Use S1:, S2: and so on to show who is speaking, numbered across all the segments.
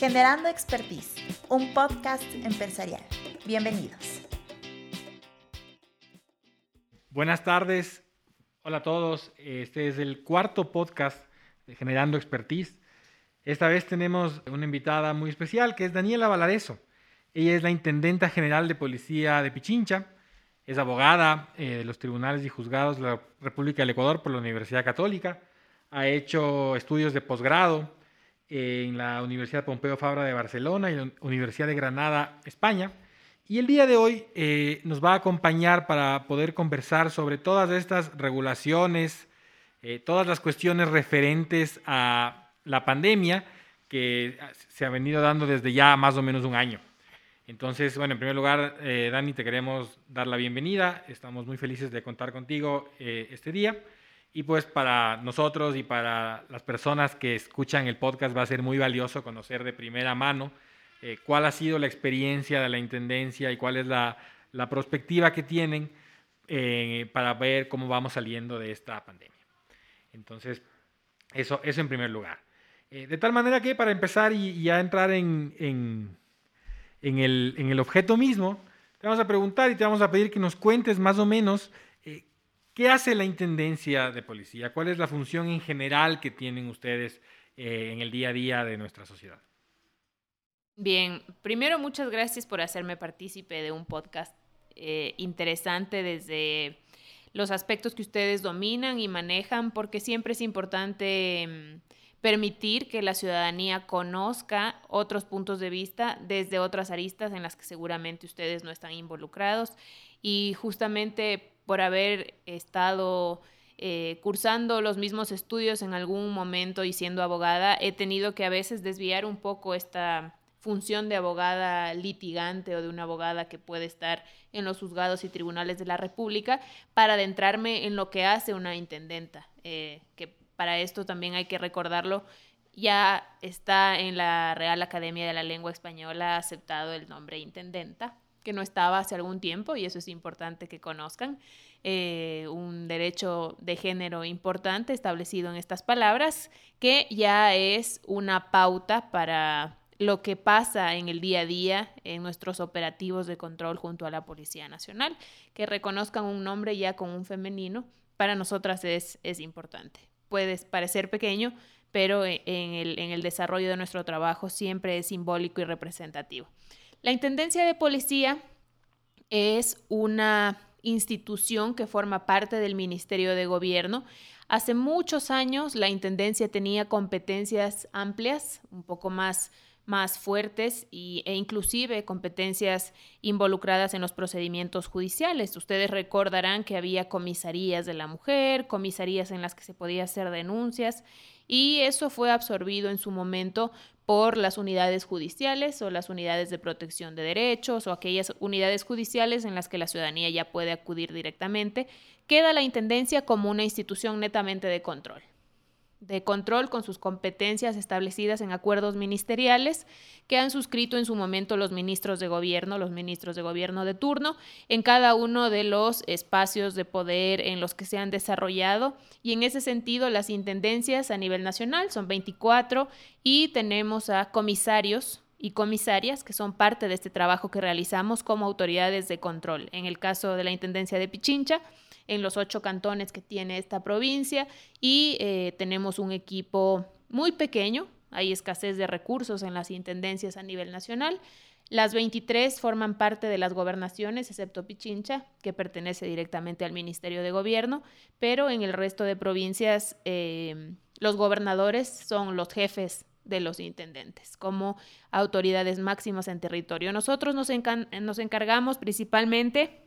S1: Generando Expertise, un podcast empresarial. Bienvenidos.
S2: Buenas tardes. Hola a todos. Este es el cuarto podcast de Generando Expertise. Esta vez tenemos una invitada muy especial que es Daniela Valareso. Ella es la Intendenta General de Policía de Pichincha. Es abogada eh, de los tribunales y juzgados de la República del Ecuador por la Universidad Católica. Ha hecho estudios de posgrado en la Universidad Pompeu Fabra de Barcelona y la Universidad de Granada, España. Y el día de hoy eh, nos va a acompañar para poder conversar sobre todas estas regulaciones, eh, todas las cuestiones referentes a la pandemia que se ha venido dando desde ya más o menos un año. Entonces, bueno, en primer lugar, eh, Dani, te queremos dar la bienvenida. Estamos muy felices de contar contigo este día. Y pues para nosotros y para las personas que escuchan el podcast va a ser muy valioso conocer de primera mano eh, cuál ha sido la experiencia de la Intendencia y cuál es la, la perspectiva que tienen eh, para ver cómo vamos saliendo de esta pandemia. Entonces, eso, eso en primer lugar. Eh, de tal manera que para empezar y, ya entrar en, en, en, el, en el objeto mismo, te vamos a preguntar y te vamos a pedir que nos cuentes más o menos ¿Qué hace la Intendencia de Policía? ¿Cuál es la función en general que tienen ustedes eh, en el día a día de nuestra sociedad?
S3: Bien, primero muchas gracias por hacerme partícipe de un podcast eh, interesante desde los aspectos que ustedes dominan y manejan, porque siempre es importante mm, permitir que la ciudadanía conozca otros puntos de vista desde otras aristas en las que seguramente ustedes no están involucrados y justamente por haber estado eh, cursando los mismos estudios en algún momento y siendo abogada, he tenido que a veces desviar un poco esta función de abogada litigante o de una abogada que puede estar en los juzgados y tribunales de la República para adentrarme en lo que hace una intendenta, eh, que para esto también hay que recordarlo, ya está en la Real Academia de la Lengua Española aceptado el nombre intendenta que no estaba hace algún tiempo y eso es importante que conozcan. Eh, un derecho de género importante establecido en estas palabras, que ya es una pauta para lo que pasa en el día a día en nuestros operativos de control junto a la Policía Nacional. Que reconozcan un nombre ya con un femenino, para nosotras es, es importante. Puede parecer pequeño, pero en el, en el desarrollo de nuestro trabajo siempre es simbólico y representativo. La Intendencia de Policía es una institución que forma parte del Ministerio de Gobierno. Hace muchos años la Intendencia tenía competencias amplias, un poco más, más fuertes y, e inclusive competencias involucradas en los procedimientos judiciales. Ustedes recordarán que había comisarías de la mujer, comisarías en las que se podía hacer denuncias y eso fue absorbido en su momento por las unidades judiciales o las unidades de protección de derechos o aquellas unidades judiciales en las que la ciudadanía ya puede acudir directamente, queda la Intendencia como una institución netamente de control de control con sus competencias establecidas en acuerdos ministeriales que han suscrito en su momento los ministros de gobierno, los ministros de gobierno de turno, en cada uno de los espacios de poder en los que se han desarrollado. Y en ese sentido, las intendencias a nivel nacional son 24 y tenemos a comisarios y comisarias que son parte de este trabajo que realizamos como autoridades de control. En el caso de la Intendencia de Pichincha, en los ocho cantones que tiene esta provincia y eh, tenemos un equipo muy pequeño, hay escasez de recursos en las intendencias a nivel nacional. Las 23 forman parte de las gobernaciones, excepto Pichincha, que pertenece directamente al Ministerio de Gobierno, pero en el resto de provincias eh, los gobernadores son los jefes de los intendentes como autoridades máximas en territorio. Nosotros nos, encargamos principalmente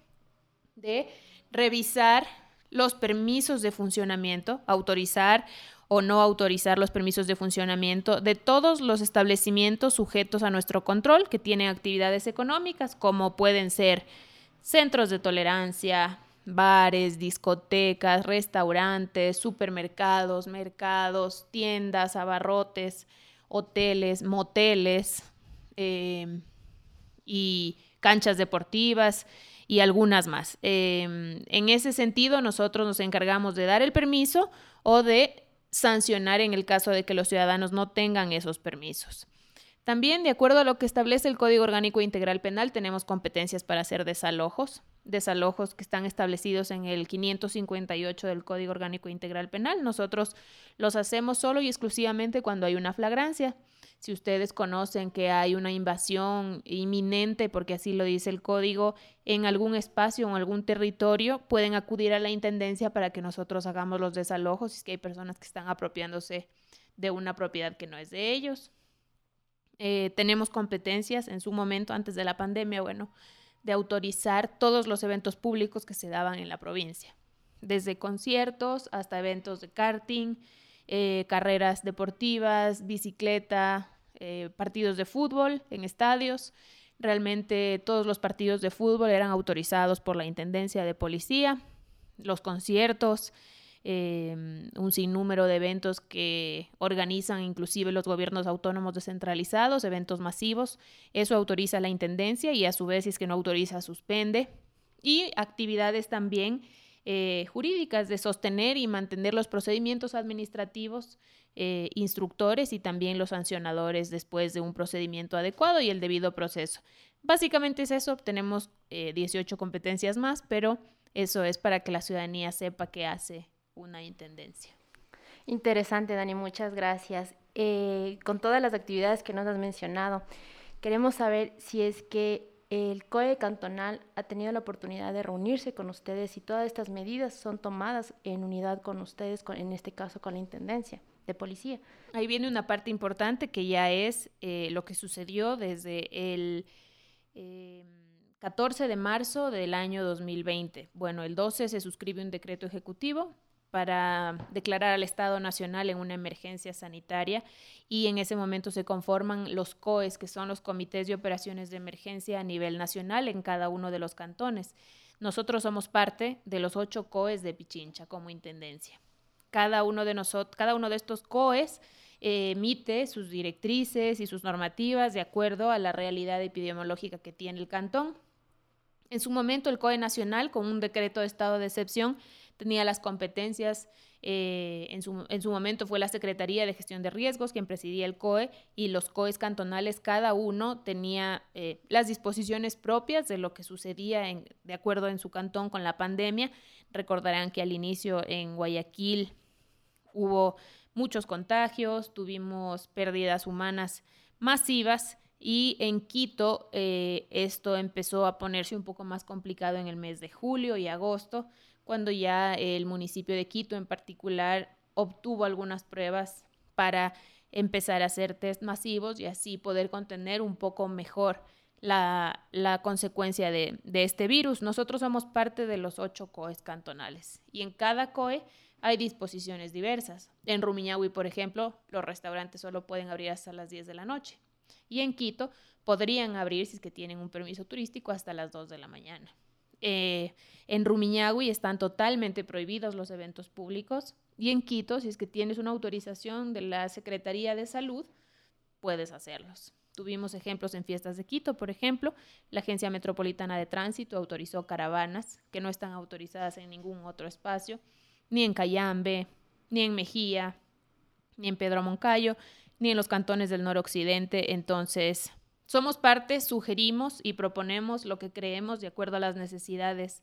S3: de revisar los permisos de funcionamiento, autorizar o no autorizar los permisos de funcionamiento de todos los establecimientos sujetos a nuestro control que tienen actividades económicas, como pueden ser centros de tolerancia, bares, discotecas, restaurantes, supermercados, mercados, tiendas, abarrotes, hoteles, moteles eh, y canchas deportivas y algunas más. Em, en ese sentido, nosotros nos encargamos de dar el permiso o de sancionar en el caso de que los ciudadanos no tengan esos permisos. También, de acuerdo a lo que establece el Código Orgánico Integral Penal, tenemos competencias para hacer desalojos, desalojos que están establecidos en el 558 del Código Orgánico Integral Penal. Nosotros los hacemos solo y exclusivamente cuando hay una flagrancia. Si ustedes conocen que hay una invasión inminente, porque así lo dice el código, en algún espacio o en algún territorio, pueden acudir a la Intendencia para que nosotros hagamos los desalojos si es que hay personas que están apropiándose de una propiedad que no es de ellos. Eh, tenemos competencias en su momento, antes de la pandemia, bueno, de autorizar todos los eventos públicos que se daban en la provincia, desde conciertos hasta eventos de karting, eh, carreras deportivas, bicicleta, eh, partidos de fútbol en estadios. Realmente todos los partidos de fútbol eran autorizados por la Intendencia de Policía, los conciertos, Em, un sinnúmero de eventos que organizan inclusive los gobiernos autónomos descentralizados, eventos masivos. Eso autoriza la Intendencia y a su vez, si es que no autoriza, suspende. Y actividades también eh, jurídicas de sostener y mantener los procedimientos administrativos eh, instructores y también los sancionadores después de un procedimiento adecuado y el debido proceso. Básicamente es eso, tenemos 18 eh, competencias más, pero eso es para que la ciudadanía sepa qué hace una intendencia.
S4: Interesante, Dani, muchas gracias. Eh, con todas las actividades que nos has mencionado, queremos saber si es que el COE cantonal ha tenido la oportunidad de reunirse con ustedes y todas estas medidas son tomadas en unidad con ustedes, en este caso con la Intendencia de Policía.
S3: Ahí viene una parte importante que ya es eh, lo que sucedió desde el 14 em, de marzo del año 2020. Bueno, el 12 se suscribe un decreto ejecutivo para declarar al Estado Nacional en una emergencia sanitaria y en ese momento se conforman los COES, que son los comités de operaciones de emergencia a nivel nacional en cada uno de los cantones. Nosotros somos parte de los ocho COES de Pichincha como intendencia. Cada uno de cada uno de estos COES eh, emite sus directrices y sus normativas de acuerdo a la realidad epidemiológica que tiene el cantón. En su momento, el COE nacional, con un decreto de estado de excepción, tenía las competencias, eh, en, su, en, su, momento fue la Secretaría de Gestión de Riesgos quien presidía el COE y los COEs cantonales, cada uno tenía eh, las disposiciones propias de lo que sucedía en, de acuerdo en su cantón con la pandemia. Recordarán que al inicio en Guayaquil hubo muchos contagios, tuvimos pérdidas humanas masivas y en Quito eh, esto empezó a ponerse un poco más complicado en el mes de julio y agosto cuando ya el municipio de Quito en particular obtuvo algunas pruebas para empezar a hacer test masivos y así poder contener un poco mejor la, consecuencia de, de, este virus. Nosotros somos parte de los ocho COEs cantonales y en cada COE hay disposiciones diversas. En Rumiñahui, por ejemplo, los restaurantes solo pueden abrir hasta las 10 de la noche y en Quito podrían abrir, si es que tienen un permiso turístico, hasta las 2 de la mañana. Eh, en Rumiñahui están totalmente prohibidos los eventos públicos y en Quito, si es que tienes una autorización de la Secretaría de Salud, puedes hacerlos. Tuvimos ejemplos en fiestas de Quito, por ejemplo, la Agencia Metropolitana de Tránsito autorizó caravanas que no están autorizadas en ningún otro espacio, ni en Cayambe, ni en Mejía, ni en Pedro Moncayo, ni en los cantones del noroccidente. Entonces, somos parte, sugerimos y proponemos lo que creemos de acuerdo a las necesidades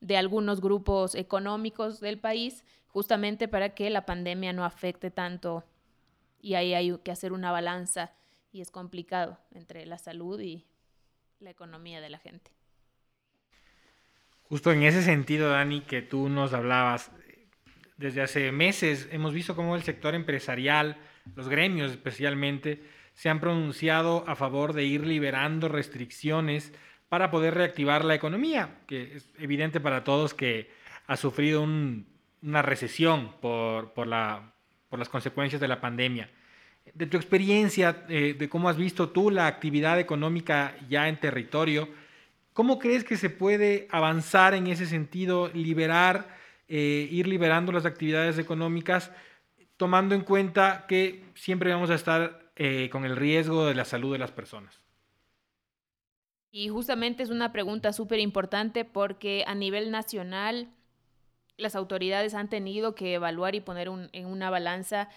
S3: de algunos grupos económicos del país, justamente para que la pandemia no afecte tanto y ahí hay que hacer una balanza y es complicado entre la salud y la economía de la gente.
S2: Justo en ese sentido, Dani, que tú nos hablabas, desde hace meses hemos visto cómo el sector empresarial, los gremios especialmente, se han pronunciado a favor de ir liberando restricciones para poder reactivar la economía, que es evidente para todos que ha sufrido una recesión por, por, la, por, las consecuencias de la pandemia. De tu experiencia, eh, de cómo has visto tú la actividad económica ya en territorio, ¿cómo crees que se puede avanzar en ese sentido, liberar, eh, ir liberando las actividades económicas, tomando en cuenta que siempre vamos a estar eh, con el riesgo de la salud de las personas?
S3: Y justamente es una pregunta súper importante porque a nivel nacional las autoridades han tenido que evaluar y poner en una balanza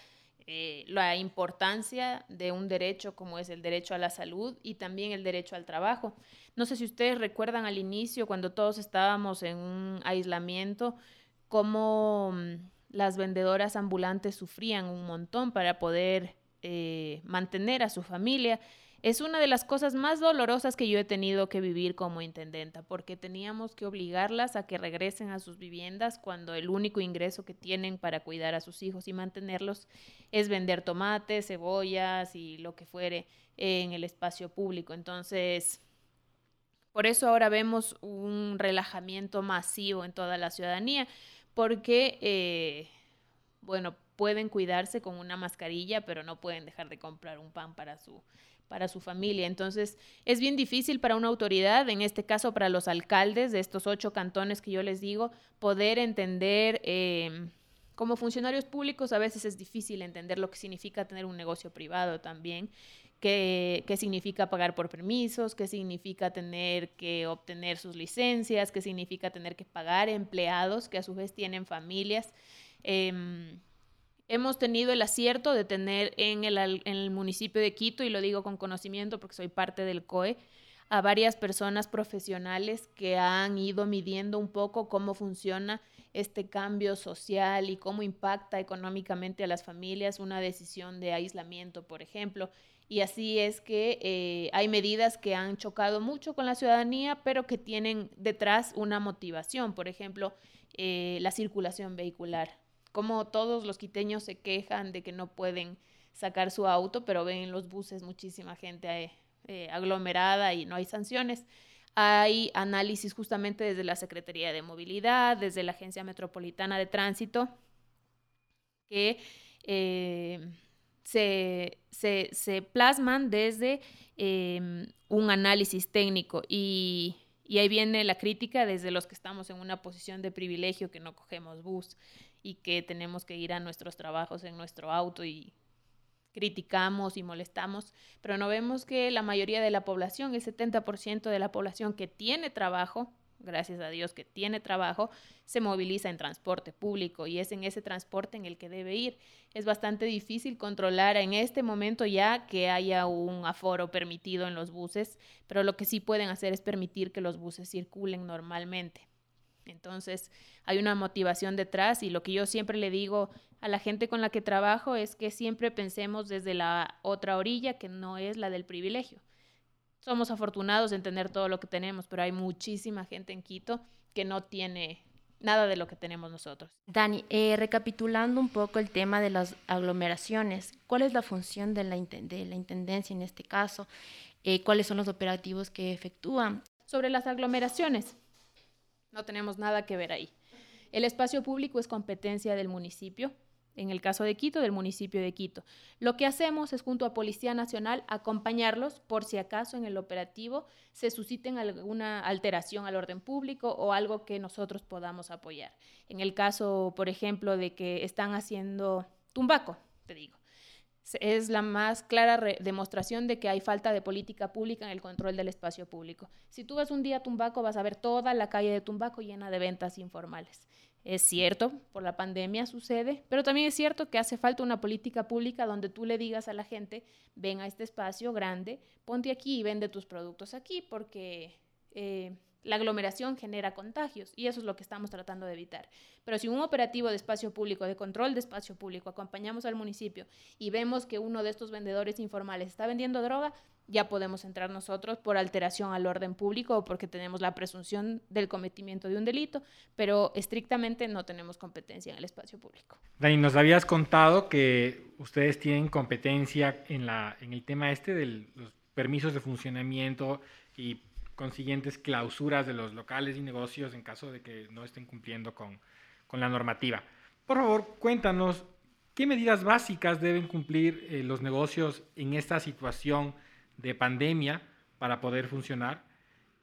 S3: eh, la importancia de un derecho como es el derecho a la salud y también el derecho al trabajo. No sé si ustedes recuerdan al inicio, cuando todos estábamos en un aislamiento, cómo mm, las vendedoras ambulantes sufrían un montón para poder eh, mantener a su familia es una de las cosas más dolorosas que yo he tenido que vivir como intendenta, porque teníamos que obligarlas a que regresen a sus viviendas cuando el único ingreso que tienen para cuidar a sus hijos y mantenerlos es vender tomates, cebollas y lo que fuere en el espacio público. Entonces, por eso ahora vemos un relajamiento masivo en toda la ciudadanía, porque, eh, bueno, pueden cuidarse con una mascarilla, pero no pueden dejar de comprar un pan para su para su familia. Entonces, es bien difícil para una autoridad, en este caso para los alcaldes de estos ocho cantones que yo les digo, poder entender, em, como funcionarios públicos a veces es difícil entender lo que significa tener un negocio privado también, qué, qué significa pagar por permisos, qué significa tener que obtener sus licencias, qué significa tener que pagar empleados que a su vez tienen familias. Em, hemos tenido el acierto de tener en el, en el, municipio de Quito, y lo digo con conocimiento porque soy parte del COE, a varias personas profesionales que han ido midiendo un poco cómo funciona este cambio social y cómo impacta económicamente a las familias una decisión de aislamiento, por ejemplo. Y así es que eh, hay medidas que han chocado mucho con la ciudadanía, pero que tienen detrás una motivación. Por ejemplo, eh, la circulación vehicular como todos los quiteños se quejan de que no pueden sacar su auto, pero ven en los buses muchísima gente eh, eh, aglomerada y no hay sanciones. Hay análisis justamente desde la Secretaría de Movilidad, desde la Agencia Metropolitana de Tránsito, que eh, se, plasman desde em, un análisis técnico y, y ahí viene la crítica desde los que estamos en una posición de privilegio que no cogemos bus y que tenemos que ir a nuestros trabajos en nuestro auto y criticamos y molestamos, pero no vemos que la mayoría de la población, el 70% de la población que tiene trabajo, gracias a Dios que tiene trabajo, se moviliza en transporte público y es en ese transporte en el que debe ir. Es bastante difícil controlar en este momento ya que haya un aforo permitido en los buses, pero lo que sí pueden hacer es permitir que los buses circulen normalmente. Entonces, hay una motivación detrás y lo que yo siempre le digo a la gente con la que trabajo es que siempre pensemos desde la otra orilla que no es la del privilegio. Somos afortunados en tener todo lo que tenemos, pero hay muchísima gente en Quito que no tiene nada de lo que tenemos nosotros.
S4: Dani, eh, recapitulando un poco el tema de las aglomeraciones, ¿cuál es la función de la, de la Intendencia en este caso? Eh, ¿Cuáles son los operativos que efectúan?
S3: Sobre las aglomeraciones, no tenemos nada que ver ahí. El espacio público es competencia del municipio, en el caso de Quito, del municipio de Quito. Lo que hacemos es, junto a Policía Nacional, acompañarlos por si acaso en el operativo se susciten alguna alteración al orden público o algo que nosotros podamos apoyar. En el caso, por ejemplo, de que están haciendo tumbaco, te digo es la más clara demostración de que hay falta de política pública en el control del espacio público. Si tú vas un día a Tumbaco, vas a ver toda la calle de Tumbaco llena de ventas informales. Es cierto, por la pandemia sucede, pero también es cierto que hace falta una política pública donde tú le digas a la gente, ven a este espacio grande, ponte aquí y vende tus productos aquí, porque eh, la aglomeración genera contagios y eso es lo que estamos tratando de evitar. Pero si un operativo de espacio público, de control de espacio público, acompañamos al municipio y vemos que uno de estos vendedores informales está vendiendo droga, ya podemos entrar nosotros por alteración al orden público o porque tenemos la presunción del cometimiento de un delito, pero estrictamente no tenemos competencia en el espacio público.
S2: Dani, nos habías contado que ustedes tienen competencia en, la, en el tema este de los permisos de funcionamiento y consiguientes clausuras de los locales y negocios en caso de que no estén cumpliendo con, la normativa. Por favor, cuéntanos qué medidas básicas deben cumplir eh, los negocios en esta situación de pandemia para poder funcionar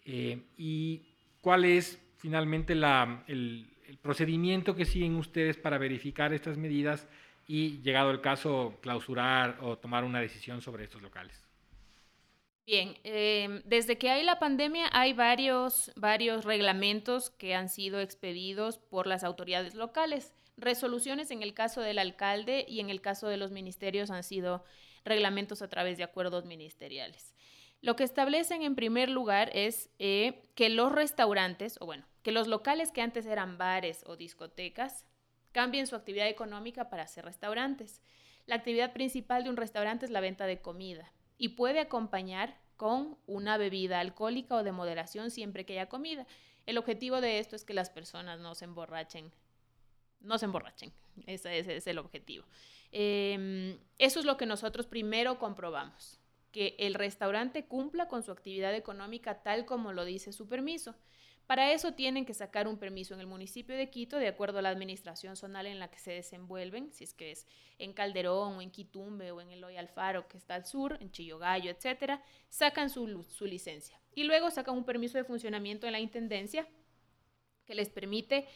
S2: eh, y cuál es finalmente la, el, el procedimiento que siguen ustedes para verificar estas medidas y, llegado el caso, clausurar o tomar una decisión sobre estos locales.
S3: Bien, em, desde que hay la pandemia hay varios, varios reglamentos que han sido expedidos por las autoridades locales. Resoluciones en el caso del alcalde y en el caso de los ministerios han sido reglamentos a través de acuerdos ministeriales. Lo que establecen en primer lugar es eh, que los restaurantes, o bueno, que los locales que antes eran bares o discotecas, cambien su actividad económica para ser restaurantes. La actividad principal de un restaurante es la venta de comida y puede acompañar con una bebida alcohólica o de moderación siempre que haya comida. El objetivo de esto es que las personas no se emborrachen. No se emborrachen. Ese, es el objetivo. Em, eso es lo que nosotros primero comprobamos, que el restaurante cumpla con su actividad económica tal como lo dice su permiso. Para eso tienen que sacar un permiso en el municipio de Quito, de acuerdo a la administración zonal en la que se desenvuelven, si es que es en Calderón o en Quitumbe o en Eloy Alfaro, que está al sur, en Chillogallo, etcétera, sacan su, su licencia. Y luego sacan un permiso de funcionamiento en la intendencia que les permite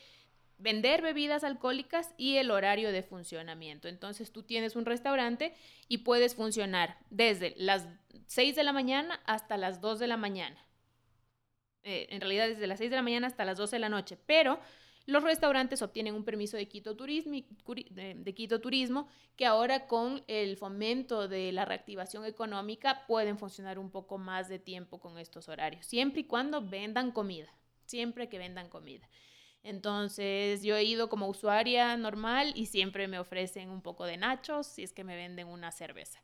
S3: vender bebidas alcohólicas y el horario de funcionamiento. Entonces tú tienes un restaurante y puedes funcionar desde las 6 de la mañana hasta las 2 de la mañana. Eh, en realidad desde las 6 de la mañana hasta las 12 de la noche, pero los restaurantes obtienen un permiso de Quito, Turismo, de Quito Turismo, que ahora con el fomento de la reactivación económica pueden funcionar un poco más de tiempo con estos horarios, siempre y cuando vendan comida, siempre que vendan comida. Entonces yo he ido como usuaria normal y siempre me ofrecen un poco de nachos si es que me venden una cerveza.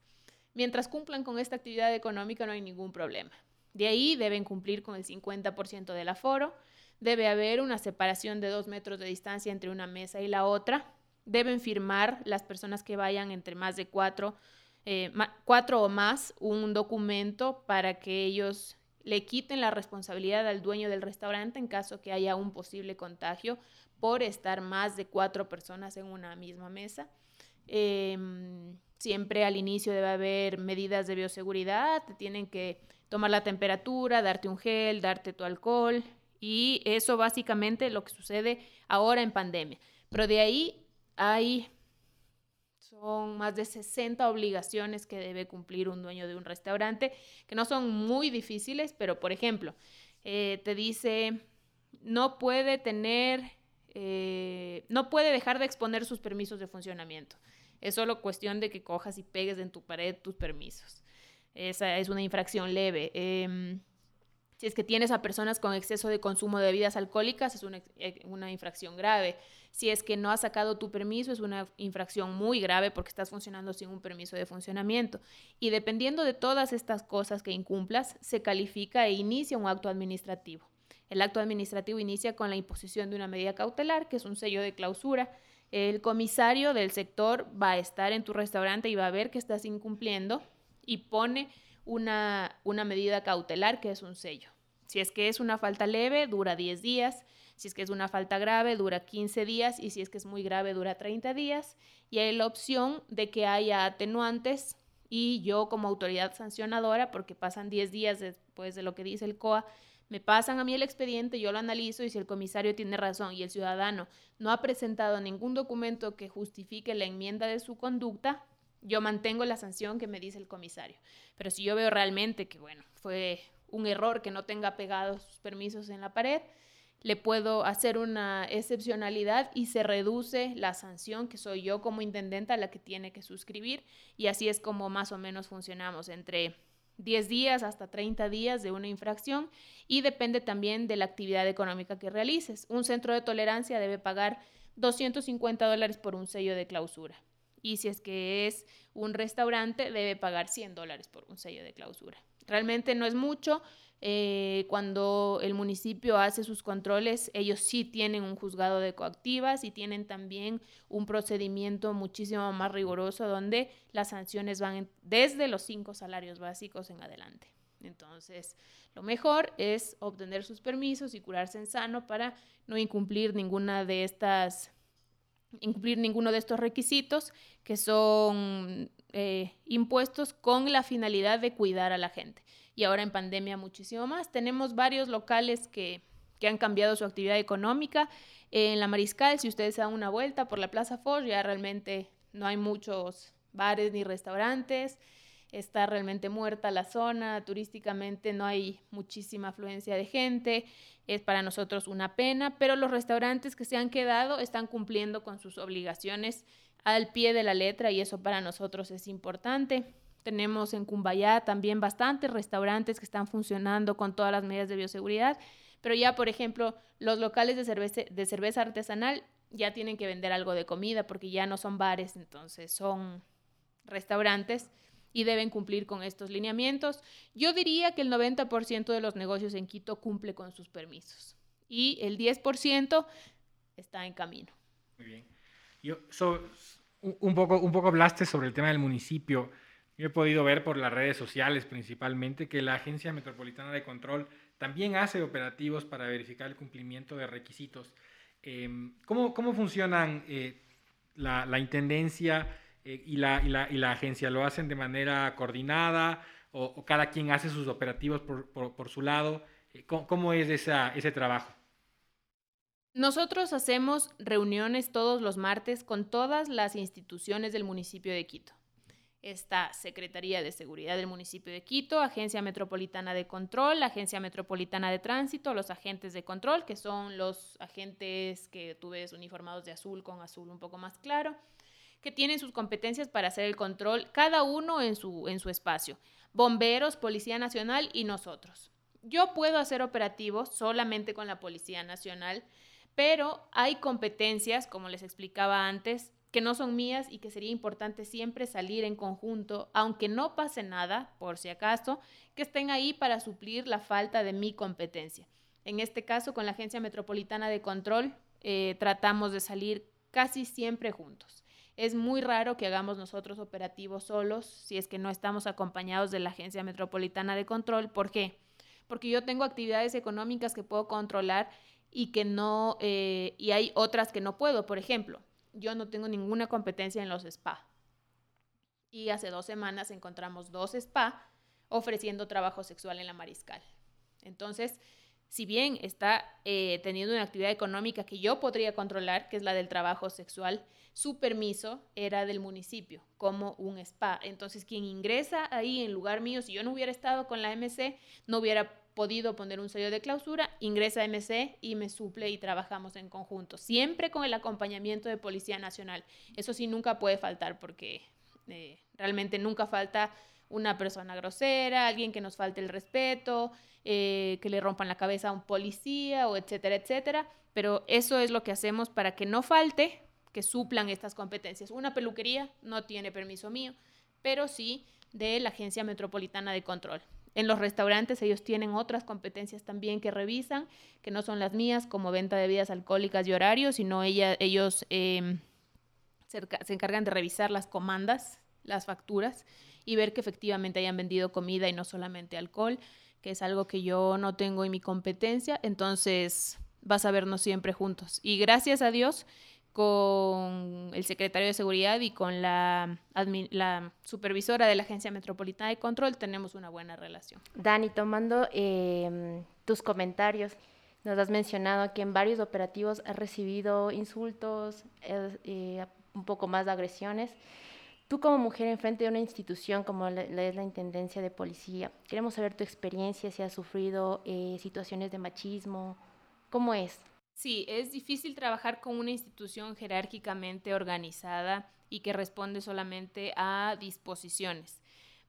S3: Mientras cumplan con esta actividad económica no hay ningún problema. De ahí deben cumplir con el 50% del aforo, debe haber una separación de dos metros de distancia entre una mesa y la otra, deben firmar las personas que vayan entre más de cuatro, eh, cuatro o más un documento para que ellos le quiten la responsabilidad al dueño del restaurante en caso que haya un posible contagio por estar más de cuatro personas en una misma mesa. Em, siempre al inicio debe haber medidas de bioseguridad, tienen que tomar la temperatura, darte un gel, darte tu alcohol y eso básicamente lo que sucede ahora en pandemia. Pero de ahí hay son más de 60 obligaciones que debe cumplir un dueño de un restaurante, que no son muy difíciles, pero por ejemplo, eh, te dice, no puede tener, eh, no puede dejar de exponer sus permisos de funcionamiento. Es solo cuestión de que cojas y pegues en tu pared tus permisos. Esa es una infracción leve. Em, si es que tienes a personas con exceso de consumo de bebidas alcohólicas, es eh, una, infracción grave. Si es que no has sacado tu permiso, es una infracción muy grave porque estás funcionando sin un permiso de funcionamiento. Y dependiendo de todas estas cosas que incumplas, se califica e inicia un acto administrativo. El acto administrativo inicia con la imposición de una medida cautelar, que es un sello de clausura. El comisario del sector va a estar en tu restaurante y va a ver que estás incumpliendo y pone una, una medida cautelar que es un sello. Si es que es una falta leve, dura 10 días. Si es que es una falta grave, dura 15 días. Y si es que es muy grave, dura 30 días. Y hay la opción de que haya atenuantes. Y yo como autoridad sancionadora, porque pasan 10 días después de lo que dice el COA, me pasan a mí el expediente, yo lo analizo y si el comisario tiene razón y el ciudadano no ha presentado ningún documento que justifique la enmienda de su conducta, yo mantengo la sanción que me dice el comisario. Pero si yo veo realmente que, bueno, fue un error que no tenga pegados sus permisos en la pared, le puedo hacer una excepcionalidad y se reduce la sanción que soy yo como intendenta la que tiene que suscribir y así es como más o menos funcionamos entre 10 días hasta 30 días de una infracción y depende también de la actividad económica que realices. Un centro de tolerancia debe pagar 250 dólares por un sello de clausura y si es que es un restaurante debe pagar 100 dólares por un sello de clausura. Realmente no es mucho. Eh, cuando el municipio hace sus controles, ellos sí tienen un juzgado de coactivas y tienen también un procedimiento muchísimo más riguroso donde las sanciones van desde los cinco salarios básicos en adelante. Entonces, lo mejor es obtener sus permisos y curarse en sano para no incumplir ninguna de estas incumplir ninguno de estos requisitos que son eh, impuestos con la finalidad de cuidar a la gente. Y ahora en pandemia muchísimo más. Tenemos varios locales que, que han cambiado su actividad económica. En la Mariscal, si ustedes dan una vuelta por la Plaza Foch, ya realmente no hay muchos bares ni restaurantes. Está realmente muerta la zona, turísticamente no hay muchísima afluencia de gente, es para nosotros una pena, pero los restaurantes que se han quedado están cumpliendo con sus obligaciones al pie de la letra y eso para nosotros es importante. Tenemos en Cumbayá también bastantes restaurantes que están funcionando con todas las medidas de bioseguridad, pero ya, por ejemplo, los locales de cerveza, de cerveza artesanal ya tienen que vender algo de comida porque ya no son bares, entonces son restaurantes y deben cumplir con estos lineamientos. Yo diría que el 90% de los negocios en Quito cumple con sus permisos y el 10% está en camino.
S2: Muy bien. Yo, un, poco, un poco hablaste sobre el tema del municipio. Yo he podido ver por las redes sociales principalmente que la Agencia Metropolitana de Control también hace operativos para verificar el cumplimiento de requisitos. Em, ¿cómo, ¿cómo, funcionan eh, la, la, Intendencia eh, y, la, y, la, y, la, agencia? ¿Lo hacen de manera coordinada o, cada quien hace sus operativos por, por, su lado? Eh, ¿Cómo, ¿Cómo, es esa, ese trabajo?
S3: Nosotros hacemos reuniones todos los martes con todas las instituciones del municipio de Quito está Secretaría de Seguridad del municipio de Quito, Agencia Metropolitana de Control, Agencia Metropolitana de Tránsito, los agentes de control, que son los agentes que tú ves uniformados de azul con azul un poco más claro, que tienen sus competencias para hacer el control, cada uno en su, en su espacio. Bomberos, Policía Nacional y nosotros. Yo puedo hacer operativos solamente con la Policía Nacional, pero hay competencias, como les explicaba antes, que no son mías y que sería importante siempre salir en conjunto, aunque no pase nada, por si acaso, que estén ahí para suplir la falta de mi competencia. En este caso, con la Agencia Metropolitana de Control, eh, tratamos de salir casi siempre juntos. Es muy raro que hagamos nosotros operativos solos si es que no estamos acompañados de la Agencia Metropolitana de Control. ¿Por qué? Porque yo tengo actividades económicas que puedo controlar y que no, eh, y hay otras que no puedo. Por ejemplo, yo no tengo ninguna competencia en los spa. Y hace dos semanas encontramos dos spa ofreciendo trabajo sexual en la mariscal. Entonces, si bien está eh, teniendo una actividad económica que yo podría controlar, que es la del trabajo sexual, su permiso era del municipio, como un spa. Entonces, quien ingresa ahí en lugar mío, si yo no hubiera estado con la MC, no hubiera podido poner un sello de clausura, ingresa a MC y me suple y trabajamos en conjunto, siempre con el acompañamiento de Policía Nacional. Eso sí, nunca puede faltar porque eh, realmente nunca falta una persona grosera, alguien que nos falte el respeto, eh, que le rompan la cabeza a un policía o etcétera, etcétera. Pero eso es lo que hacemos para que no falte, que suplan estas competencias. Una peluquería no tiene permiso mío, pero sí de la Agencia Metropolitana de Control. En los restaurantes ellos tienen otras competencias también que revisan, que no son las mías, como venta de bebidas alcohólicas y horarios, sino ella, ellos em, se, se, encargan de revisar las comandas, las facturas y ver que efectivamente hayan vendido comida y no solamente alcohol, que es algo que yo no tengo en mi competencia. Entonces vas a vernos siempre juntos. Y gracias a Dios, con el secretario de Seguridad y con la, la, supervisora de la Agencia Metropolitana de Control tenemos una buena relación.
S4: Dani, tomando eh, tus comentarios, nos has mencionado que en varios operativos has recibido insultos, eh, un poco más de agresiones. Tú como mujer enfrente de una institución como la, es la Intendencia de Policía, queremos saber tu experiencia, si has sufrido eh, situaciones de machismo, ¿cómo es?
S3: Sí, es difícil trabajar con una institución jerárquicamente organizada y que responde solamente a disposiciones,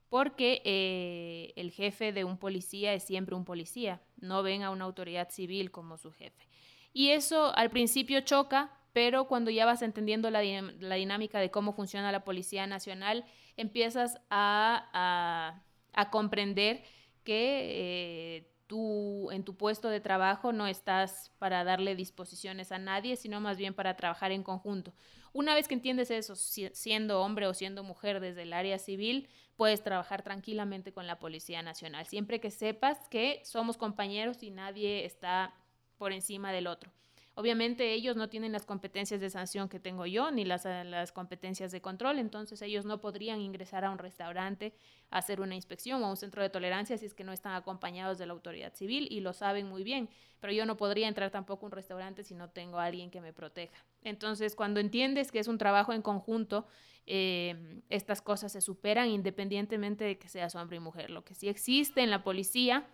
S3: porque eh, el jefe de un policía es siempre un policía, no ven a una autoridad civil como su jefe. Y eso al principio choca, pero cuando ya vas entendiendo la, la dinámica de cómo funciona la Policía Nacional, empiezas a, a, comprender que... Eh, tú en tu puesto de trabajo no estás para darle disposiciones a nadie, sino más bien para trabajar en conjunto. Una vez que entiendes eso, siendo hombre o siendo mujer desde el área civil, puedes trabajar tranquilamente con la Policía Nacional, siempre que sepas que somos compañeros y nadie está por encima del otro. Obviamente ellos no tienen las competencias de sanción que tengo yo, ni las, eh, las, competencias de control, entonces ellos no podrían ingresar a un restaurante a hacer una inspección o a un centro de tolerancia si es que no están acompañados de la autoridad civil y lo saben muy bien, pero yo no podría entrar tampoco a un restaurante si no tengo a alguien que me proteja. Entonces, cuando entiendes que es un trabajo en conjunto, eh, estas cosas se superan independientemente de que seas hombre y mujer. Lo que sí existe en la policía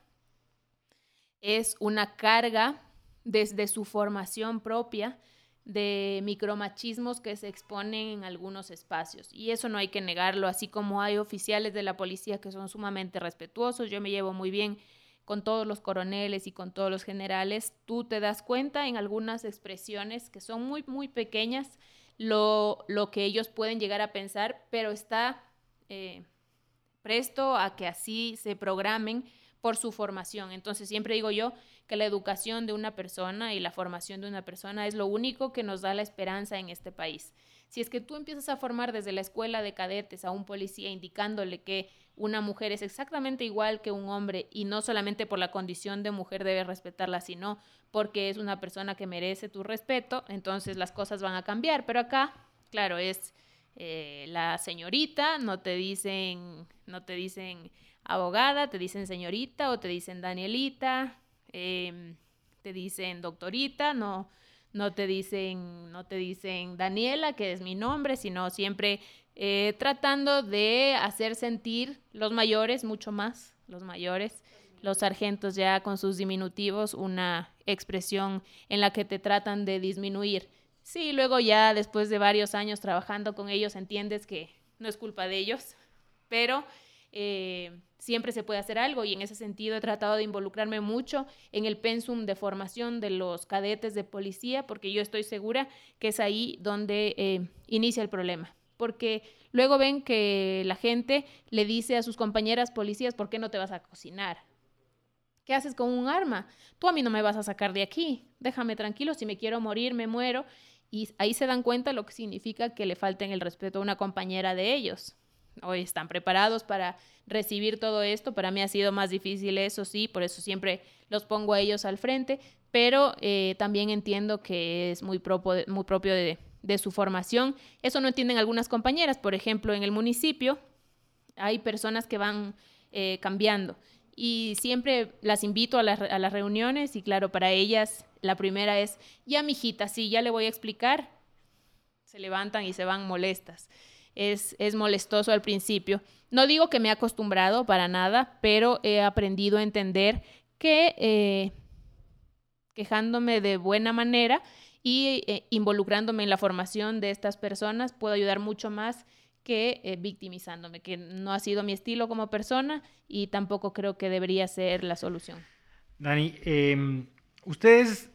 S3: es una carga desde su formación propia de micromachismos que se exponen en algunos espacios. Y eso no hay que negarlo, así como hay oficiales de la policía que son sumamente respetuosos. Yo me llevo muy bien con todos los coroneles y con todos los generales. Tú te das cuenta en algunas expresiones que son muy, muy pequeñas lo, lo que ellos pueden llegar a pensar, pero está eh, presto a que así se programen por su formación. Entonces siempre digo yo que la educación de una persona y la formación de una persona es lo único que nos da la esperanza en este país. Si es que tú empiezas a formar desde la escuela de cadetes a un policía indicándole que una mujer es exactamente igual que un hombre y no solamente por la condición de mujer debes respetarla, sino porque es una persona que merece tu respeto, entonces las cosas van a cambiar. Pero acá, claro, es eh, la señorita, no te dicen, no te dicen abogada, te dicen señorita o te dicen Danielita, em, te dicen doctorita, no, no te dicen, no te dicen Daniela, que es mi nombre, sino siempre eh, tratando de hacer sentir los mayores, mucho más, los mayores, los sargentos ya con sus diminutivos, una expresión en la que te tratan de disminuir. Sí, luego ya después de varios años trabajando con ellos entiendes que no es culpa de ellos, pero eh, siempre se puede hacer algo y en ese sentido he tratado de involucrarme mucho en el pensum de formación de los cadetes de policía porque yo estoy segura que es ahí donde eh, inicia el problema. Porque luego ven que la gente le dice a sus compañeras policías, ¿por qué no te vas a cocinar? ¿Qué haces con un arma? Tú a mí no me vas a sacar de aquí. Déjame tranquilo, si me quiero morir, me muero. Y ahí se dan cuenta lo que significa que le falten el respeto a una compañera de ellos hoy están preparados para recibir todo esto. Para mí ha sido más difícil eso, sí, por eso siempre los pongo a ellos al frente, pero eh, también entiendo que es muy, propio, muy propio de, su formación. Eso no entienden algunas compañeras, por ejemplo, en el municipio hay personas que van eh, cambiando y siempre las invito a, a, las reuniones y claro, para ellas la primera es, ya mijita, sí, ya le voy a explicar, se levantan y se van molestas es, molestoso al principio. No digo que me he acostumbrado para nada, pero he aprendido a entender que eh, quejándome de buena manera y eh, involucrándome en la formación de estas personas puedo ayudar mucho más que eh, victimizándome, que no ha sido mi estilo como persona y tampoco creo que debería ser la solución.
S2: Dani, em, ¿ustedes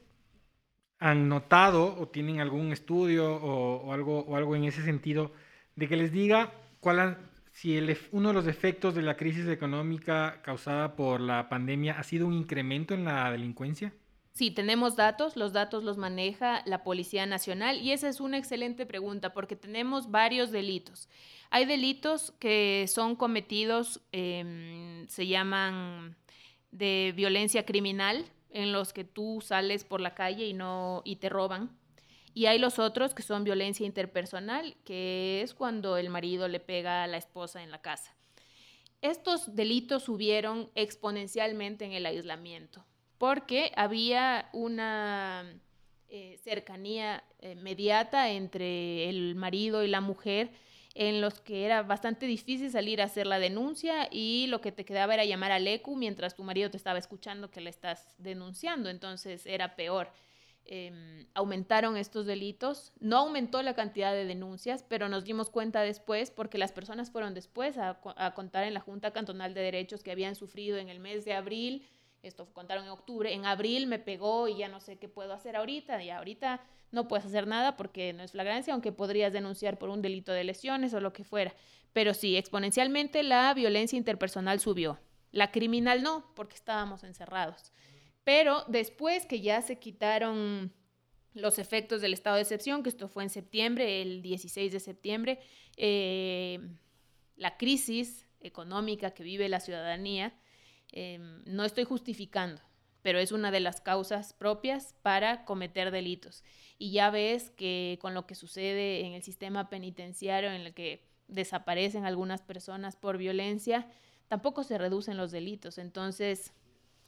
S2: han notado o tienen algún estudio o, algo, o algo en ese sentido? De que les diga cuál si uno de los efectos de la crisis económica causada por la pandemia ha sido un incremento en la delincuencia?
S3: Sí, tenemos datos, los datos los maneja la Policía Nacional y esa es una excelente pregunta porque tenemos varios delitos. Hay delitos que son cometidos, em, se llaman de violencia criminal, en los que tú sales por la calle y no y te roban y hay los otros que son violencia interpersonal, que es cuando el marido le pega a la esposa en la casa. Estos delitos subieron exponencialmente en el aislamiento, porque había una eh, cercanía eh, mediata entre el marido y la mujer en los que era bastante difícil salir a hacer la denuncia y lo que te quedaba era llamar al ECU mientras tu marido te estaba escuchando que le estás denunciando, entonces era peor. Em, aumentaron estos delitos. No aumentó la cantidad de denuncias, pero nos dimos cuenta después, porque las personas fueron después a, contar en la Junta Cantonal de Derechos que habían sufrido en el mes de abril. Esto contaron en octubre. En abril me pegó y ya no sé qué puedo hacer ahorita. Y ahorita no puedes hacer nada porque no es flagrancia, aunque podrías denunciar por un delito de lesiones o lo que fuera. Pero sí, exponencialmente la violencia interpersonal subió. La criminal no, porque estábamos encerrados. Pero después que ya se quitaron los efectos del estado de excepción, que esto fue en septiembre, el 16 de septiembre, eh, la crisis económica que vive la ciudadanía, em, no estoy justificando, pero es una de las causas propias para cometer delitos. Y ya ves que con lo que sucede en el sistema penitenciario, en el que desaparecen algunas personas por violencia, tampoco se reducen los delitos. Entonces,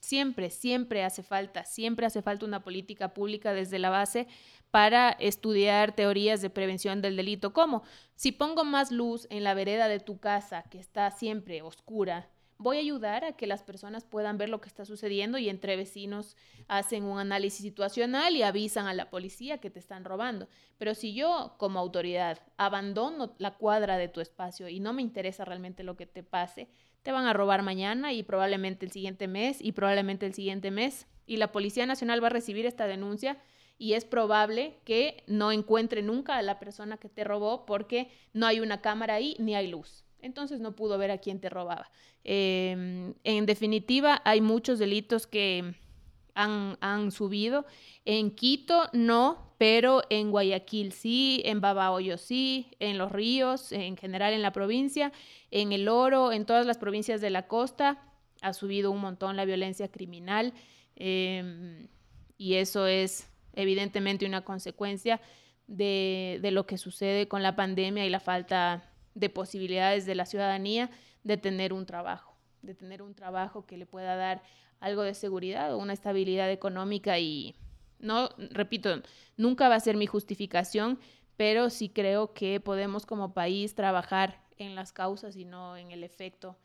S3: Siempre, siempre hace falta, siempre hace falta una política pública desde la base para estudiar teorías de prevención del delito, como si pongo más luz en la vereda de tu casa que está siempre oscura, voy a ayudar a que las personas puedan ver lo que está sucediendo y entre vecinos hacen un análisis situacional y avisan a la policía que te están robando. Pero si yo como autoridad abandono la cuadra de tu espacio y no me interesa realmente lo que te pase, te van a robar mañana y probablemente el siguiente mes y probablemente el siguiente mes. Y la Policía Nacional va a recibir esta denuncia y es probable que no encuentre nunca a la persona que te robó porque no hay una cámara ahí ni hay luz entonces no pudo ver a quién te robaba. Em, en definitiva, hay muchos delitos que han, subido. En Quito no, pero en Guayaquil sí, en Babahoyo sí, en Los Ríos, en general en la provincia, en El Oro, en todas las provincias de la costa ha subido un montón la violencia criminal em, y eso es evidentemente una consecuencia de, de, lo que sucede con la pandemia y la falta de posibilidades de la ciudadanía de tener un trabajo, de tener un trabajo que le pueda dar algo de seguridad o una estabilidad económica y no, repito, nunca va a ser mi justificación, pero sí creo que podemos como país trabajar en las causas y no en el efecto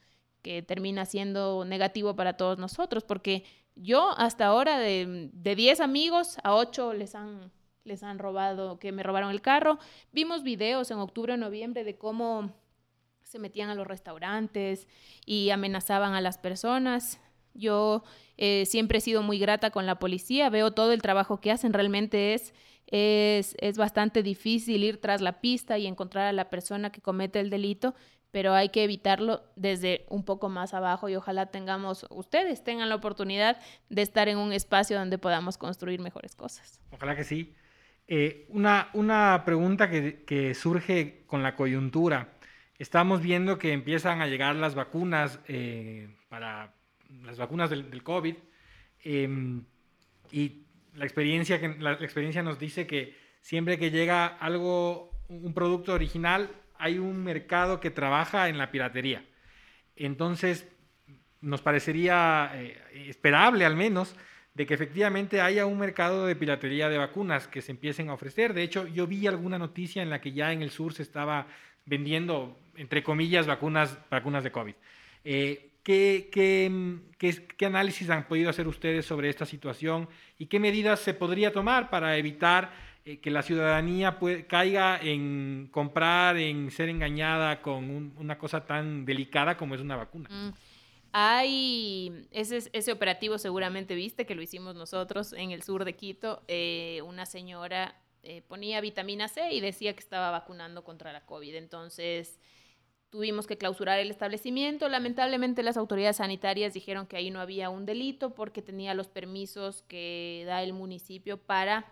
S3: que termina siendo negativo para todos nosotros, porque yo hasta ahora de, de 10 amigos a 8 les han les han robado, que me robaron el carro. Vimos videos en octubre o noviembre de cómo se metían a los restaurantes y amenazaban a las personas. Yo eh, siempre he sido muy grata con la policía, veo todo el trabajo que hacen, realmente es, es, es bastante difícil ir tras la pista y encontrar a la persona que comete el delito, pero hay que evitarlo desde un poco más abajo y ojalá tengamos, ustedes tengan la oportunidad de estar en un espacio donde podamos construir mejores cosas.
S2: Ojalá que sí. Eh, una, una, pregunta que, surge con la coyuntura. Estamos viendo que empiezan a llegar las vacunas eh, para las vacunas del, COVID em, y la experiencia, la, experiencia nos dice que siempre que llega algo, un producto original, hay un mercado que trabaja en la piratería. Entonces, nos parecería eh, esperable al menos de que efectivamente haya un mercado de piratería de vacunas que se empiecen a ofrecer. De hecho, yo vi alguna noticia en la que ya en el sur se estaba vendiendo, entre comillas, vacunas, vacunas de COVID. Eh, ¿qué, qué, análisis han podido hacer ustedes sobre esta situación y qué medidas se podría tomar para evitar eh, que la ciudadanía caiga en comprar, en ser engañada con una cosa tan delicada como es una vacuna? Mm.
S3: Hay ese, ese operativo seguramente viste que lo hicimos nosotros en el sur de Quito. Eh, una señora eh, ponía vitamina C y decía que estaba vacunando contra la COVID. Entonces tuvimos que clausurar el establecimiento. Lamentablemente las autoridades sanitarias dijeron que ahí no había un delito porque tenía los permisos que da el municipio para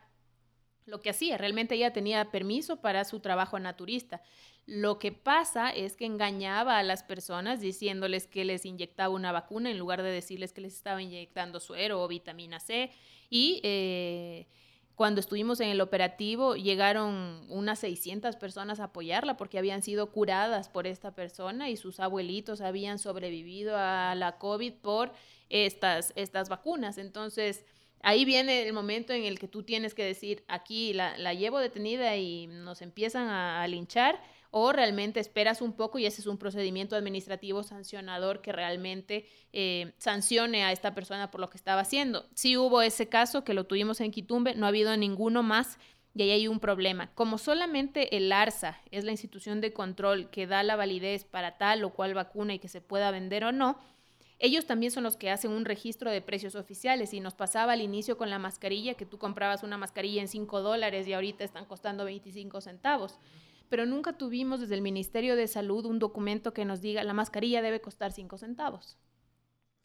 S3: lo que hacía. Realmente ella tenía permiso para su trabajo naturista. Lo que pasa es que engañaba a las personas diciéndoles que les inyectaba una vacuna en lugar de decirles que les estaba inyectando suero o vitamina C. Y eh, cuando estuvimos en el operativo llegaron unas 600 personas a apoyarla porque habían sido curadas por esta persona y sus abuelitos habían sobrevivido a la COVID por estas, estas vacunas. Entonces, ahí viene el momento en el que tú tienes que decir, aquí la, la llevo detenida y nos empiezan a, a linchar o realmente esperas un poco y ese es un procedimiento administrativo sancionador que realmente eh, sancione a esta persona por lo que estaba haciendo. Si hubo ese caso que lo tuvimos en Quitumbe, no ha habido ninguno más y ahí hay un problema. Como solamente el ARSA es la institución de control que da la validez para tal o cual vacuna y que se pueda vender o no, ellos también son los que hacen un registro de precios oficiales y nos pasaba al inicio con la mascarilla que tú comprabas una mascarilla en 5 dólares y ahorita están costando 25 centavos pero nunca tuvimos desde el Ministerio de Salud un documento que nos diga la mascarilla debe costar 5 centavos.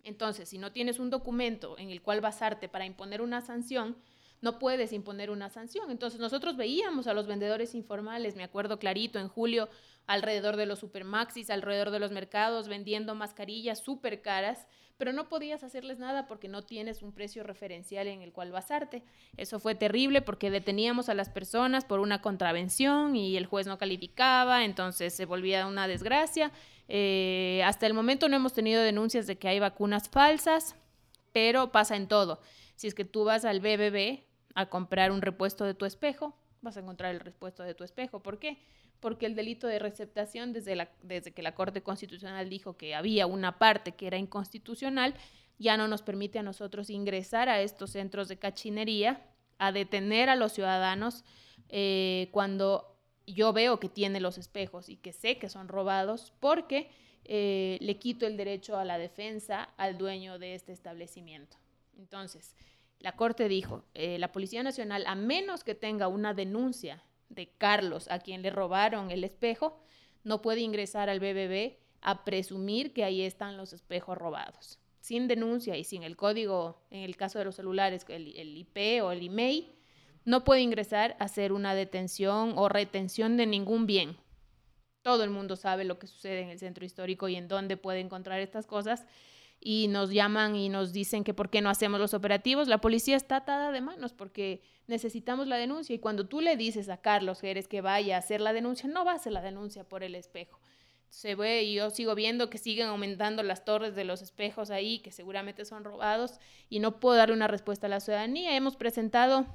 S3: Entonces, si no tienes un documento en el cual basarte para imponer una sanción, no puedes imponer una sanción. Entonces, nosotros veíamos a los vendedores informales, me acuerdo clarito, en julio, alrededor de los supermaxis, alrededor de los mercados, vendiendo mascarillas súper caras, pero no podías hacerles nada porque no tienes un precio referencial en el cual basarte. Eso fue terrible porque deteníamos a las personas por una contravención y el juez no calificaba, entonces se volvía una desgracia. Eh, hasta el momento no hemos tenido denuncias de que hay vacunas falsas, pero pasa en todo. Si es que tú vas al BBB, a comprar un repuesto de tu espejo, vas a encontrar el repuesto de tu espejo. ¿Por qué? Porque el delito de receptación, desde, que la Corte Constitucional dijo que había una parte que era inconstitucional, ya no nos permite a nosotros ingresar a estos centros de cachinería, a detener a los ciudadanos eh, cuando yo veo que tiene los espejos y que sé que son robados, porque eh, le quito el derecho a la defensa al dueño de este establecimiento. Entonces, la Corte dijo, eh, la Policía Nacional, a menos que tenga una denuncia de Carlos a quien le robaron el espejo, no puede ingresar al BBB a presumir que ahí están los espejos robados. Sin denuncia y sin el código, en el caso de los celulares, el, IP o el email, no puede ingresar a hacer una detención o retención de ningún bien. Todo el mundo sabe lo que sucede en el centro histórico y en dónde puede encontrar estas cosas y nos llaman y nos dicen que por qué no hacemos los operativos, la policía está atada de manos porque necesitamos la denuncia y cuando tú le dices a Carlos Jerez que vaya a hacer la denuncia, no va a hacer la denuncia por el espejo. Se ve y yo sigo viendo que siguen aumentando las torres de los espejos ahí, que seguramente son robados y no puedo darle una respuesta a la ciudadanía. Hemos presentado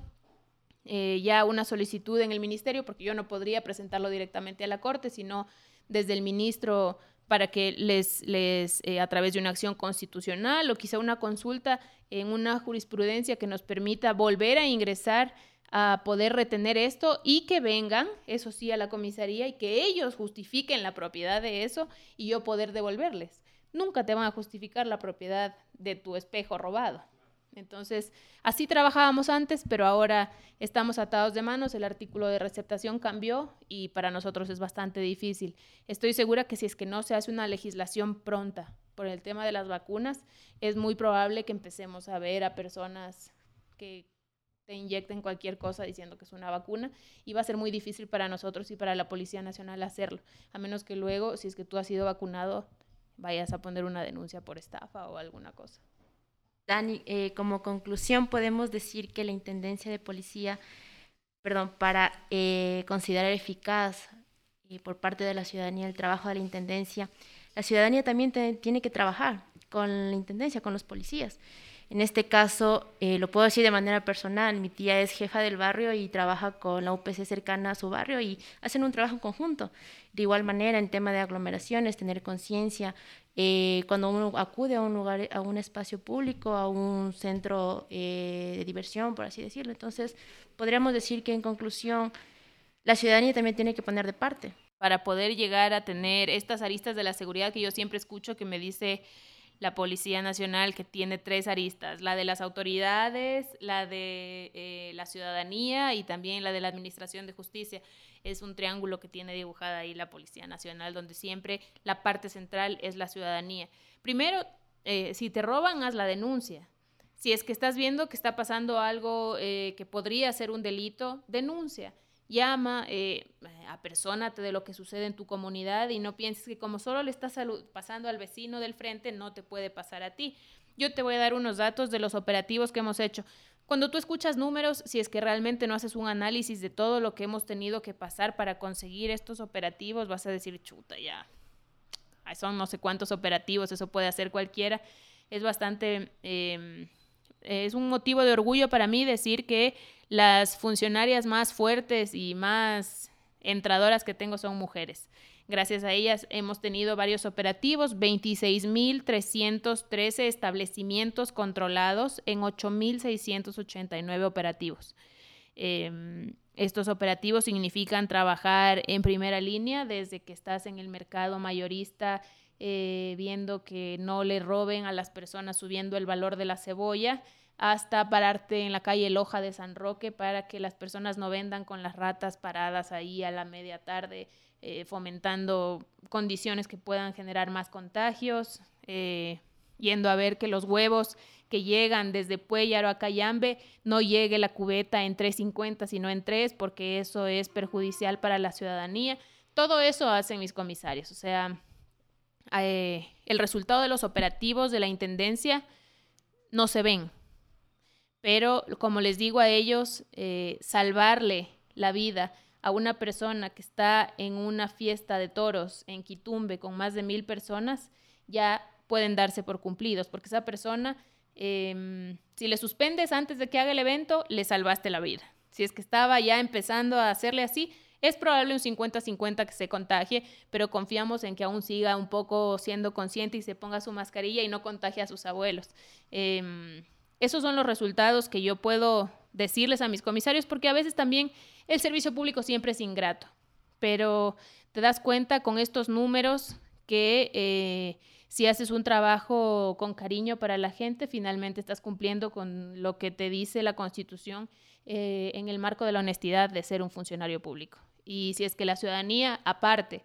S3: eh, ya una solicitud en el ministerio, porque yo no podría presentarlo directamente a la Corte, sino desde el ministro para que les, les eh, a través de una acción constitucional o quizá una consulta en una jurisprudencia que nos permita volver a ingresar a poder retener esto y que vengan, eso sí, a la comisaría y que ellos justifiquen la propiedad de eso y yo poder devolverles. Nunca te van a justificar la propiedad de tu espejo robado. Entonces, así trabajábamos antes, pero ahora estamos atados de manos, el artículo de receptación cambió y para nosotros es bastante difícil. Estoy segura que si es que no se hace una legislación pronta por el tema de las vacunas, es muy probable que empecemos a ver a personas que te inyecten cualquier cosa diciendo que es una vacuna y va a ser muy difícil para nosotros y para la Policía Nacional hacerlo, a menos que luego, si es que tú has sido vacunado, vayas a poner una denuncia por estafa o alguna cosa.
S4: Dani, eh, como conclusión podemos decir que la Intendencia de Policía, perdón, para eh, considerar eficaz y por parte de la ciudadanía el trabajo de la Intendencia, la ciudadanía también tiene que trabajar con la Intendencia, con los policías. En este caso, eh, lo puedo decir de manera personal, mi tía es jefa del barrio y trabaja con la UPC cercana a su barrio y hacen un trabajo conjunto. De igual manera, en tema de aglomeraciones, tener conciencia, eh, cuando uno acude a un lugar, a un espacio público, a un centro eh, de diversión, por así decirlo. Entonces, podríamos decir que en conclusión, la ciudadanía también tiene que poner de parte.
S3: Para poder llegar a tener estas aristas de la seguridad que yo siempre escucho que me dice la Policía Nacional, que tiene tres aristas, la de las autoridades, la de eh, la ciudadanía y también la de la Administración de Justicia. Es un triángulo que tiene dibujada ahí la Policía Nacional, donde siempre la parte central es la ciudadanía. Primero, eh, si te roban, haz la denuncia. Si es que estás viendo que está pasando algo eh, que podría ser un delito, denuncia llama, eh, apersónate de lo que sucede en tu comunidad y no pienses que como solo le estás pasando al vecino del frente, no te puede pasar a ti. Yo te voy a dar unos datos de los operativos que hemos hecho. Cuando tú escuchas números, si es que realmente no haces un análisis de todo lo que hemos tenido que pasar para conseguir estos operativos, vas a decir, chuta, ya, son no sé cuántos operativos, eso puede hacer cualquiera. Es bastante, em, es un motivo de orgullo para mí decir que las funcionarias más fuertes y más entradoras que tengo son mujeres. Gracias a ellas hemos tenido varios operativos, 26.313 establecimientos controlados en 8.689 operativos. Em, estos operativos significan trabajar en primera línea desde que estás en el mercado mayorista, eh, viendo que no le roben a las personas subiendo el valor de la cebolla hasta pararte en la calle Loja de San Roque para que las personas no vendan con las ratas paradas ahí a la media tarde, eh, fomentando condiciones que puedan generar más contagios, eh, yendo a ver que los huevos que llegan desde Pueyaro a Cayambe no llegue la cubeta en 3.50 sino en 3 porque eso es perjudicial para la ciudadanía. Todo eso hacen mis comisarios, o sea, eh, el resultado de los operativos de la Intendencia no se ven, pero como les digo a ellos, eh, salvarle la vida a una persona que está en una fiesta de toros en Quitumbe con más de mil personas, ya pueden darse por cumplidos, porque esa persona em, si le suspendes antes de que haga el evento, le salvaste la vida. Si es que estaba ya empezando a hacerle así, es probable un 50-50 que se contagie, pero confiamos en que aún siga un poco siendo consciente y se ponga su mascarilla y no contagie a sus abuelos. Em, esos son los resultados que yo puedo decirles a mis comisarios, porque a veces también el servicio público siempre es ingrato, pero te das cuenta con estos números que eh, si haces un trabajo con cariño para la gente, finalmente estás cumpliendo con lo que te dice la Constitución eh, en el marco de la honestidad de ser un funcionario público. Y si es que la ciudadanía, aparte,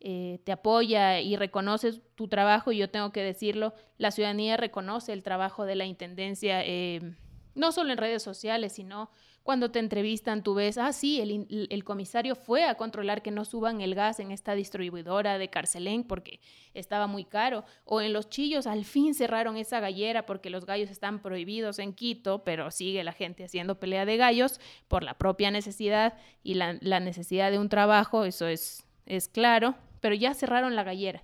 S3: eh, te apoya y reconoce tu trabajo, y yo tengo que decirlo, la ciudadanía reconoce el trabajo de la Intendencia, eh, no solo en redes sociales, sino cuando te entrevistan, tú ves, ah, sí, el, comisario fue a controlar que no suban el gas en esta distribuidora de Carcelén porque estaba muy caro. O en Los Chillos, al fin cerraron esa gallera porque los gallos están prohibidos en Quito, pero sigue la gente haciendo pelea de gallos por la propia necesidad y la, necesidad de un trabajo, eso es, es claro, pero ya cerraron la gallera.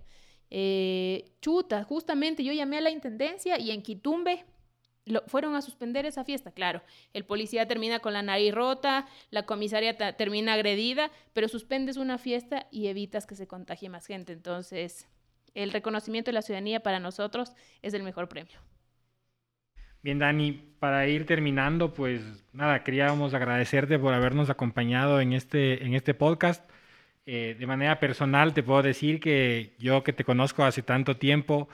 S3: Eh, chuta, justamente yo llamé a la intendencia y en Quitumbe fueron a suspender esa fiesta, claro. El policía termina con la nariz rota, la comisaria termina agredida, pero suspendes una fiesta y evitas que se contagie más gente. Entonces, el reconocimiento de la ciudadanía para nosotros es el mejor premio.
S2: Bien, Dani, para ir terminando, pues nada, queríamos agradecerte por habernos acompañado en este, en este podcast. Eh, de manera personal, te puedo decir que yo que te conozco hace tanto tiempo,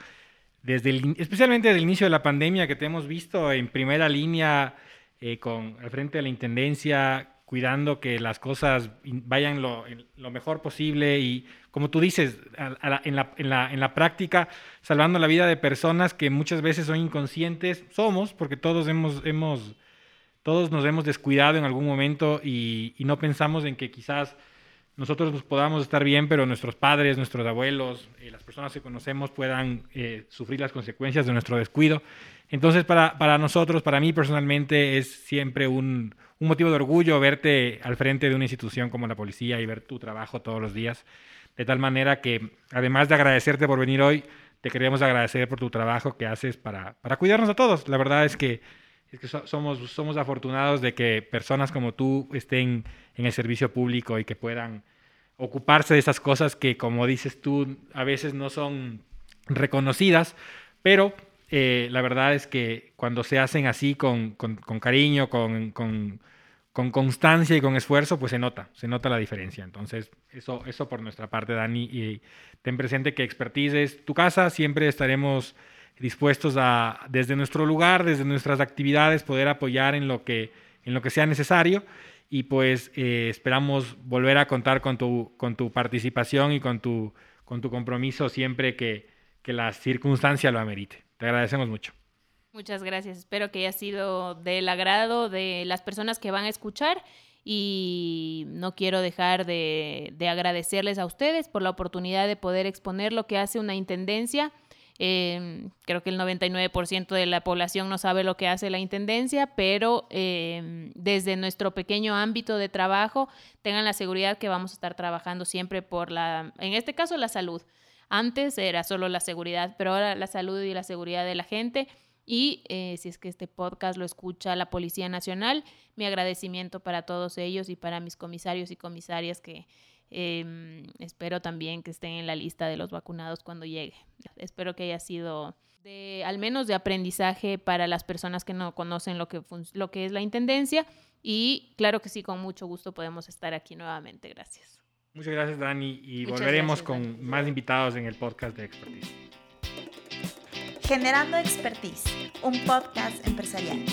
S2: desde especialmente desde el inicio de la pandemia que te hemos visto en primera línea eh, con al frente de la intendencia cuidando que las cosas vayan lo, mejor posible y como tú dices en, la, en, la, en, la, práctica salvando la vida de personas que muchas veces son inconscientes. Somos porque todos hemos hemos todos nos hemos descuidado en algún momento y no pensamos en que quizás nosotros podamos estar bien, pero nuestros padres, nuestros abuelos, eh, las personas que conocemos puedan eh, sufrir las consecuencias de nuestro descuido. Entonces, para, para nosotros, para mí personalmente, es siempre un, un, motivo de orgullo verte al frente de una institución como la policía y ver tu trabajo todos los días. De tal manera que, además de agradecerte por venir hoy, te queremos agradecer por tu trabajo que haces para, para cuidarnos a todos. La verdad es que, es que somos, somos afortunados de que personas como tú estén en el servicio público y que puedan ocuparse de esas cosas que, como dices tú, a veces no son reconocidas, pero eh, la verdad es que cuando se hacen así con, con, cariño, con, con, constancia y con esfuerzo, pues se nota, se nota la diferencia. Entonces, eso, eso por nuestra parte, Dani, y ten presente que Expertise es tu casa, siempre estaremos dispuestos a, desde nuestro lugar, desde nuestras actividades, poder apoyar en lo que, en lo que sea necesario y pues eh, esperamos volver a contar con tu, con tu participación y con tu, con tu compromiso siempre que, que la circunstancia lo amerite. Te agradecemos mucho.
S3: Muchas gracias. Espero que haya sido del agrado de las personas que van a escuchar y no quiero dejar de, de agradecerles a ustedes por la oportunidad de poder exponer lo que hace una intendencia Em, creo que el 99% de la población no sabe lo que hace la Intendencia, pero em, desde nuestro pequeño ámbito de trabajo tengan la seguridad que vamos a estar trabajando siempre por la, en este caso, la salud. Antes era solo la seguridad, pero ahora la salud y la seguridad de la gente. Y eh, si es que este podcast lo escucha la Policía Nacional, mi agradecimiento para todos ellos y para mis comisarios y comisarias que Em, espero también que estén en la lista de los vacunados cuando llegue. Espero que haya sido de, al menos de aprendizaje para las personas que no conocen lo que, lo que es la Intendencia. Y claro que sí, con mucho gusto podemos estar aquí nuevamente. Gracias.
S2: Muchas gracias, Dani. Y volveremos con más invitados en el podcast de Expertise.
S1: Generando Expertise, un podcast empresarial.